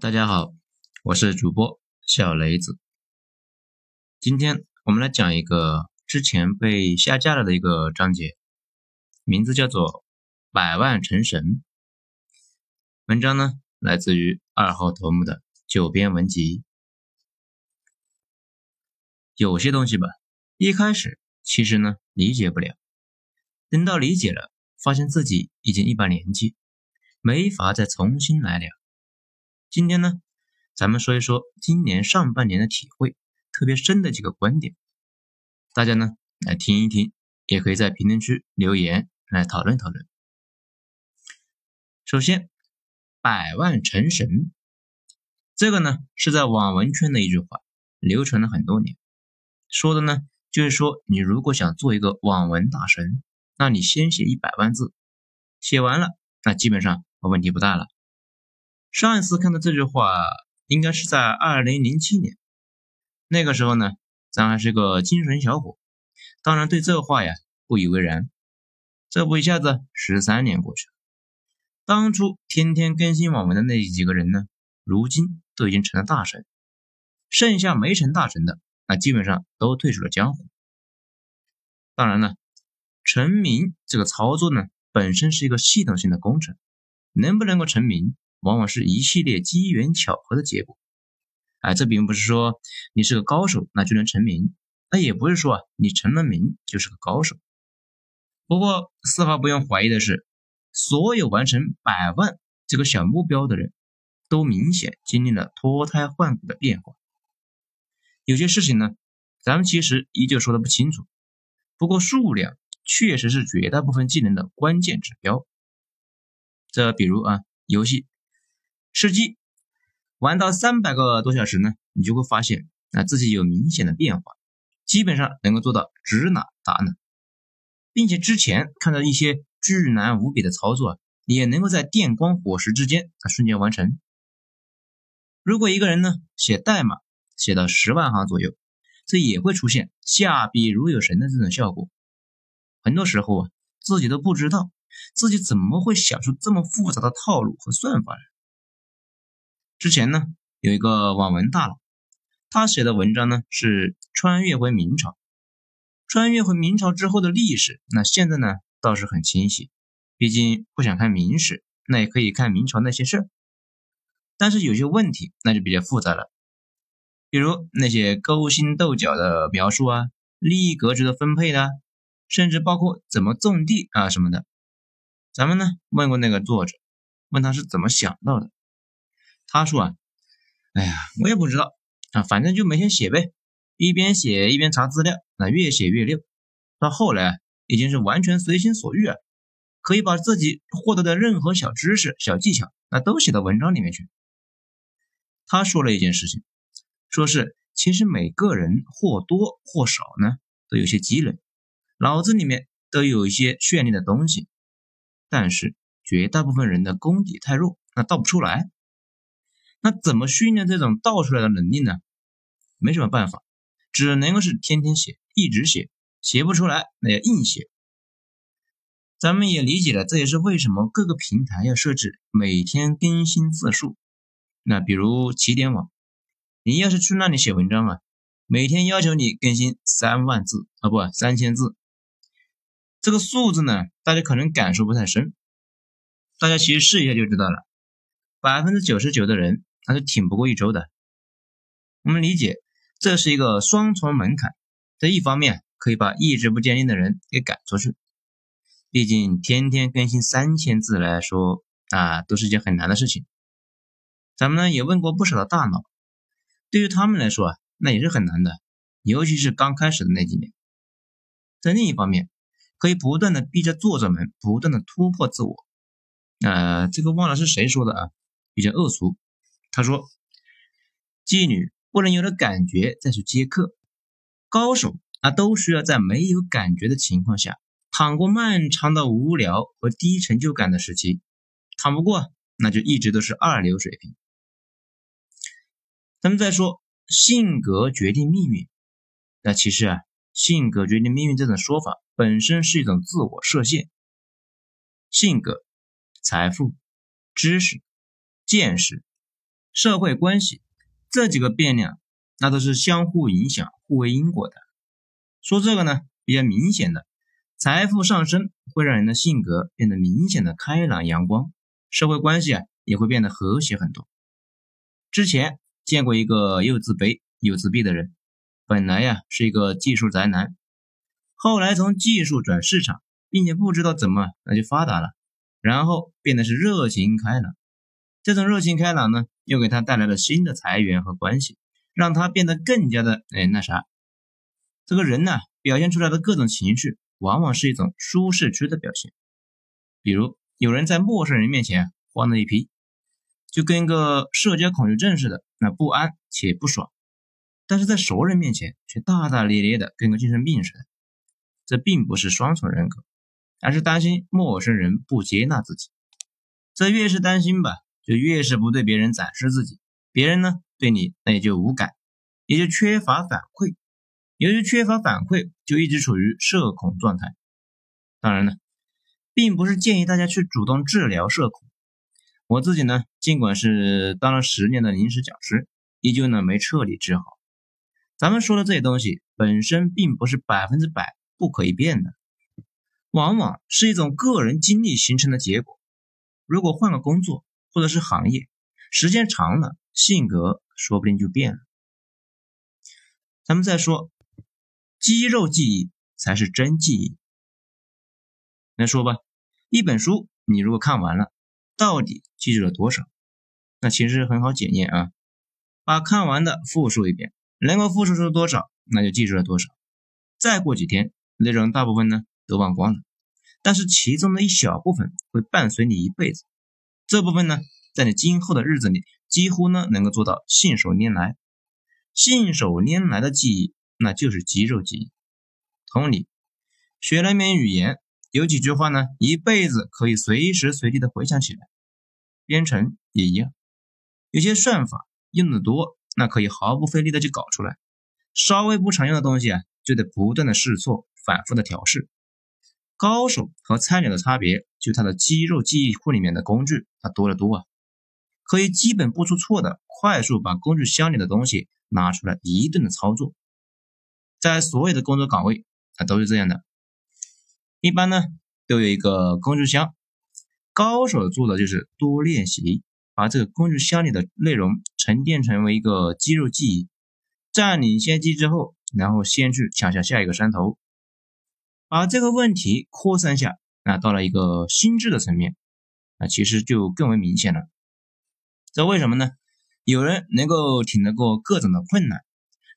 大家好，我是主播小雷子。今天我们来讲一个之前被下架了的一个章节，名字叫做《百万成神》。文章呢来自于二号头目的九编文集。有些东西吧，一开始其实呢理解不了，等到理解了，发现自己已经一把年纪，没法再重新来了。今天呢，咱们说一说今年上半年的体会特别深的几个观点，大家呢来听一听，也可以在评论区留言来讨论讨论。首先，百万成神，这个呢是在网文圈的一句话，流传了很多年，说的呢就是说你如果想做一个网文大神，那你先写一百万字，写完了，那基本上问题不大了。上一次看到这句话，应该是在二零零七年。那个时候呢，咱还是个精神小伙，当然对这话呀不以为然。这不一下子十三年过去了，当初天天更新网文的那几个人呢，如今都已经成了大神，剩下没成大神的，那基本上都退出了江湖。当然了，成名这个操作呢，本身是一个系统性的工程，能不能够成名？往往是一系列机缘巧合的结果，哎，这并不是说你是个高手那就能成名，那也不是说啊你成了名就是个高手。不过丝毫不用怀疑的是，所有完成百万这个小目标的人，都明显经历了脱胎换骨的变化。有些事情呢，咱们其实依旧说的不清楚，不过数量确实是绝大部分技能的关键指标。这比如啊，游戏。吃鸡玩到三百个多小时呢，你就会发现啊自己有明显的变化，基本上能够做到指哪打哪，并且之前看到一些巨难无比的操作，也能够在电光火石之间啊瞬间完成。如果一个人呢写代码写到十万行左右，这也会出现下笔如有神的这种效果。很多时候啊自己都不知道自己怎么会想出这么复杂的套路和算法来。之前呢，有一个网文大佬，他写的文章呢是穿越回明朝，穿越回明朝之后的历史，那现在呢倒是很清晰，毕竟不想看明史，那也可以看明朝那些事儿。但是有些问题那就比较复杂了，比如那些勾心斗角的描述啊，利益格局的分配啊，甚至包括怎么种地啊什么的。咱们呢问过那个作者，问他是怎么想到的。他说啊，哎呀，我也不知道啊，反正就每天写呗，一边写一边查资料，那越写越溜。到后来，已经是完全随心所欲啊，可以把自己获得的任何小知识、小技巧，那都写到文章里面去。他说了一件事情，说是其实每个人或多或少呢，都有些积累，脑子里面都有一些绚丽的东西，但是绝大部分人的功底太弱，那道不出来。那怎么训练这种倒出来的能力呢？没什么办法，只能够是天天写，一直写，写不出来那要硬写。咱们也理解了，这也是为什么各个平台要设置每天更新字数。那比如起点网，你要是去那里写文章啊，每天要求你更新三万字啊，不三千字。这个数字呢，大家可能感受不太深，大家其实试一下就知道了，百分之九十九的人。那是挺不过一周的。我们理解这是一个双重门槛，这一方面可以把意志不坚定的人给赶出去。毕竟天天更新三千字来说啊，都是件很难的事情。咱们呢也问过不少的大佬，对于他们来说啊，那也是很难的，尤其是刚开始的那几年。在另一方面，可以不断的逼着作者们不断的突破自我。呃，这个忘了是谁说的啊，比较恶俗。他说：“妓女不能有了感觉再去接客，高手啊都需要在没有感觉的情况下，躺过漫长的无聊和低成就感的时期。躺不过，那就一直都是二流水平。”咱们再说性格决定命运，那其实啊，性格决定命运这种说法本身是一种自我设限。性格、财富、知识、见识。社会关系这几个变量，那都是相互影响、互为因果的。说这个呢，比较明显的，财富上升会让人的性格变得明显的开朗阳光，社会关系啊也会变得和谐很多。之前见过一个又自卑又自闭的人，本来呀是一个技术宅男，后来从技术转市场，并且不知道怎么那就发达了，然后变得是热情开朗。这种热情开朗呢，又给他带来了新的财源和关系，让他变得更加的哎那啥。这个人呢，表现出来的各种情绪，往往是一种舒适区的表现。比如有人在陌生人面前慌了一批。就跟个社交恐惧症似的，那不安且不爽，但是在熟人面前却大大咧咧的，跟个精神病似的。这并不是双重人格，而是担心陌生人不接纳自己。这越是担心吧，就越是不对别人展示自己，别人呢对你那也就无感，也就缺乏反馈。由于缺乏反馈，就一直处于社恐状态。当然了，并不是建议大家去主动治疗社恐。我自己呢，尽管是当了十年的临时讲师，依旧呢没彻底治好。咱们说的这些东西本身并不是百分之百不可以变的，往往是一种个人经历形成的结果。如果换个工作或者是行业，时间长了，性格说不定就变了。咱们再说，肌肉记忆才是真记忆。来说吧，一本书你如果看完了。到底记住了多少？那其实很好检验啊，把看完的复述一遍，能够复述出多少，那就记住了多少。再过几天，内容大部分呢都忘光了，但是其中的一小部分会伴随你一辈子。这部分呢，在你今后的日子里，几乎呢能够做到信手拈来。信手拈来的记忆，那就是肌肉记忆。同理，学了一门语言。有几句话呢，一辈子可以随时随地的回想起来。编程也一样，有些算法用的多，那可以毫不费力的就搞出来。稍微不常用的东西啊，就得不断的试错，反复的调试。高手和菜鸟的差别，就他的肌肉记忆库里面的工具，它多得多啊，可以基本不出错的快速把工具箱里的东西拿出来一顿的操作。在所有的工作岗位，它都是这样的。一般呢都有一个工具箱，高手做的就是多练习，把这个工具箱里的内容沉淀成为一个肌肉记忆，占领先机之后，然后先去抢下下一个山头，把这个问题扩散下，那到了一个心智的层面，那其实就更为明显了。这为什么呢？有人能够挺得过各种的困难，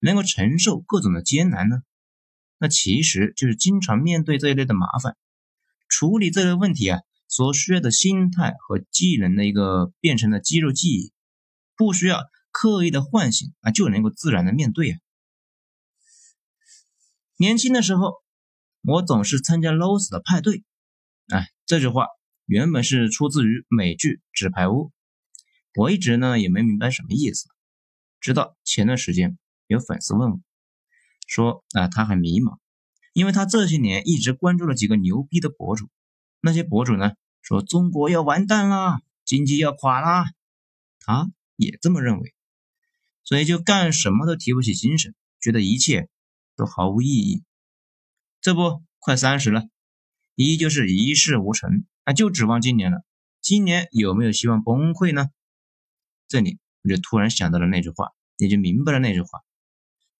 能够承受各种的艰难呢？那其实就是经常面对这一类的麻烦，处理这类问题啊，所需要的心态和技能的一个变成了肌肉记忆，不需要刻意的唤醒啊，就能够自然的面对啊。年轻的时候，我总是参加 Loss 的派对，哎，这句话原本是出自于美剧《纸牌屋》，我一直呢也没明白什么意思，直到前段时间有粉丝问我。说啊，他很迷茫，因为他这些年一直关注了几个牛逼的博主，那些博主呢说中国要完蛋啦，经济要垮啦，他也这么认为，所以就干什么都提不起精神，觉得一切都毫无意义。这不，快三十了，依旧是一事无成，那就指望今年了。今年有没有希望崩溃呢？这里我就突然想到了那句话，也就明白了那句话。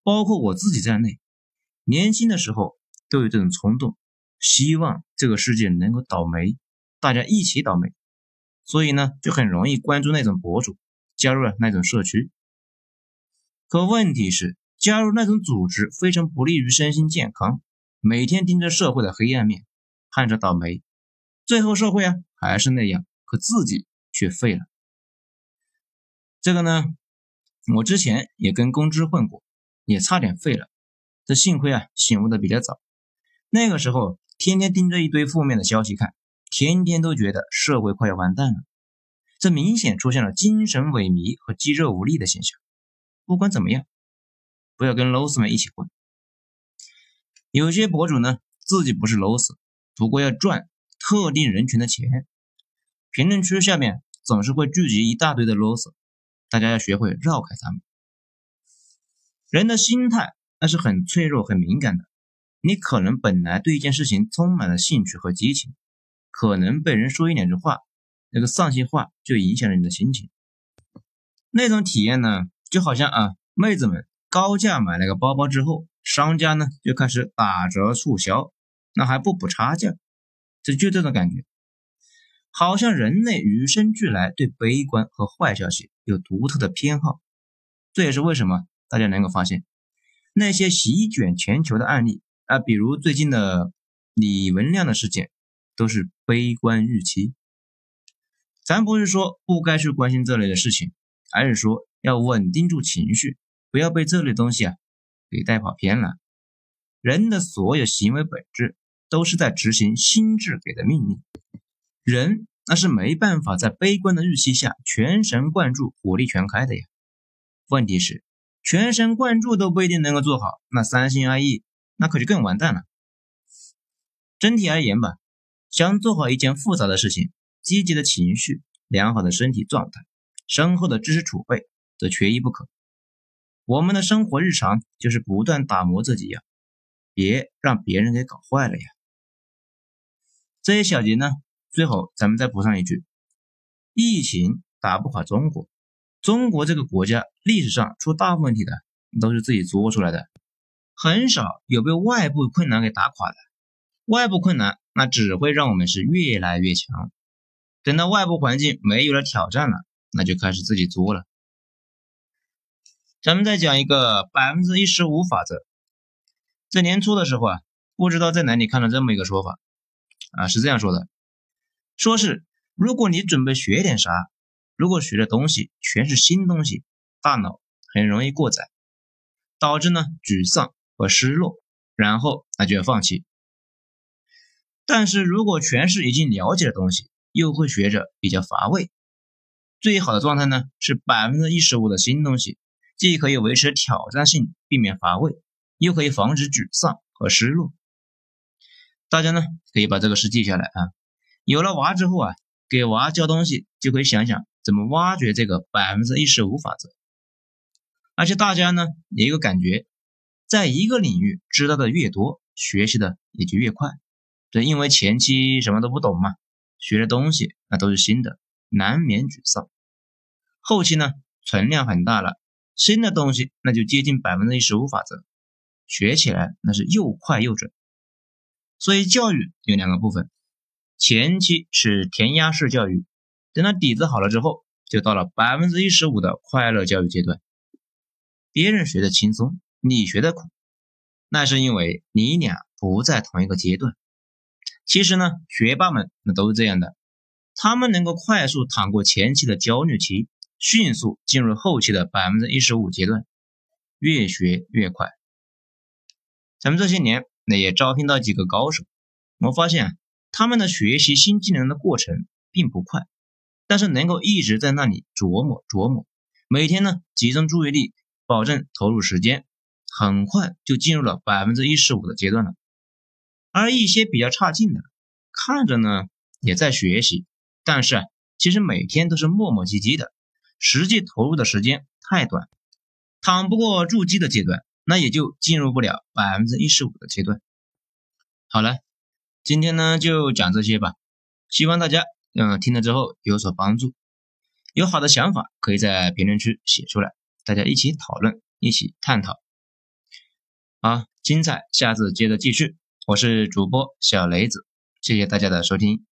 包括我自己在内，年轻的时候都有这种冲动，希望这个世界能够倒霉，大家一起倒霉，所以呢，就很容易关注那种博主，加入了那种社区。可问题是，加入那种组织非常不利于身心健康，每天盯着社会的黑暗面，盼着倒霉，最后社会啊还是那样，可自己却废了。这个呢，我之前也跟公知混过。也差点废了，这幸亏啊醒悟的比较早。那个时候天天盯着一堆负面的消息看，天天都觉得社会快要完蛋了。这明显出现了精神萎靡和肌肉无力的现象。不管怎么样，不要跟 loss 们一起混。有些博主呢自己不是 loss，不过要赚特定人群的钱，评论区下面总是会聚集一大堆的 loss，大家要学会绕开他们。人的心态那是很脆弱、很敏感的。你可能本来对一件事情充满了兴趣和激情，可能被人说一两句话，那个丧心话就影响了你的心情。那种体验呢，就好像啊，妹子们高价买了个包包之后，商家呢就开始打折促销，那还不补差价，这就这种感觉。好像人类与生俱来对悲观和坏消息有独特的偏好，这也是为什么大家能够发现那些席卷全球的案例。啊，比如最近的李文亮的事件，都是悲观预期。咱不是说不该去关心这类的事情，而是说要稳定住情绪，不要被这类东西啊给带跑偏了。人的所有行为本质都是在执行心智给的命令，人那是没办法在悲观的预期下全神贯注、火力全开的呀。问题是，全神贯注都不一定能够做好，那三心二意。那可就更完蛋了。整体而言吧，想做好一件复杂的事情，积极的情绪、良好的身体状态、深厚的知识储备，则缺一不可。我们的生活日常就是不断打磨自己呀，别让别人给搞坏了呀。这一小节呢，最后咱们再补上一句：疫情打不垮中国，中国这个国家历史上出大问题的都是自己作出来的。很少有被外部困难给打垮的，外部困难那只会让我们是越来越强。等到外部环境没有了挑战了，那就开始自己作了。咱们再讲一个百分之一十五法则。在年初的时候啊，不知道在哪里看了这么一个说法啊，是这样说的：说是如果你准备学点啥，如果学的东西全是新东西，大脑很容易过载，导致呢沮丧。和失落，然后那就要放弃。但是如果全是已经了解的东西，又会学着比较乏味。最好的状态呢是百分之一十五的新东西，既可以维持挑战性，避免乏味，又可以防止沮丧和失落。大家呢可以把这个事记下来啊。有了娃之后啊，给娃教东西就可以想想怎么挖掘这个百分之一十五法则。而且大家呢也有个感觉。在一个领域知道的越多，学习的也就越快。这因为前期什么都不懂嘛，学的东西那都是新的，难免沮丧。后期呢，存量很大了，新的东西那就接近百分之一十五法则，学起来那是又快又准。所以教育有两个部分，前期是填鸭式教育，等到底子好了之后，就到了百分之一十五的快乐教育阶段。别人学的轻松。你学的苦，那是因为你俩不在同一个阶段。其实呢，学霸们那都是这样的，他们能够快速趟过前期的焦虑期，迅速进入后期的百分之一十五阶段，越学越快。咱们这些年那也招聘到几个高手，我发现他们的学习新技能的过程并不快，但是能够一直在那里琢磨琢磨，每天呢集中注意力，保证投入时间。很快就进入了百分之一十五的阶段了，而一些比较差劲的，看着呢也在学习，但是，其实每天都是磨磨唧唧的，实际投入的时间太短，躺不过筑基的阶段，那也就进入不了百分之一十五的阶段。好了，今天呢就讲这些吧，希望大家嗯听了之后有所帮助，有好的想法可以在评论区写出来，大家一起讨论，一起探讨。好，精彩，下次接着继续。我是主播小雷子，谢谢大家的收听。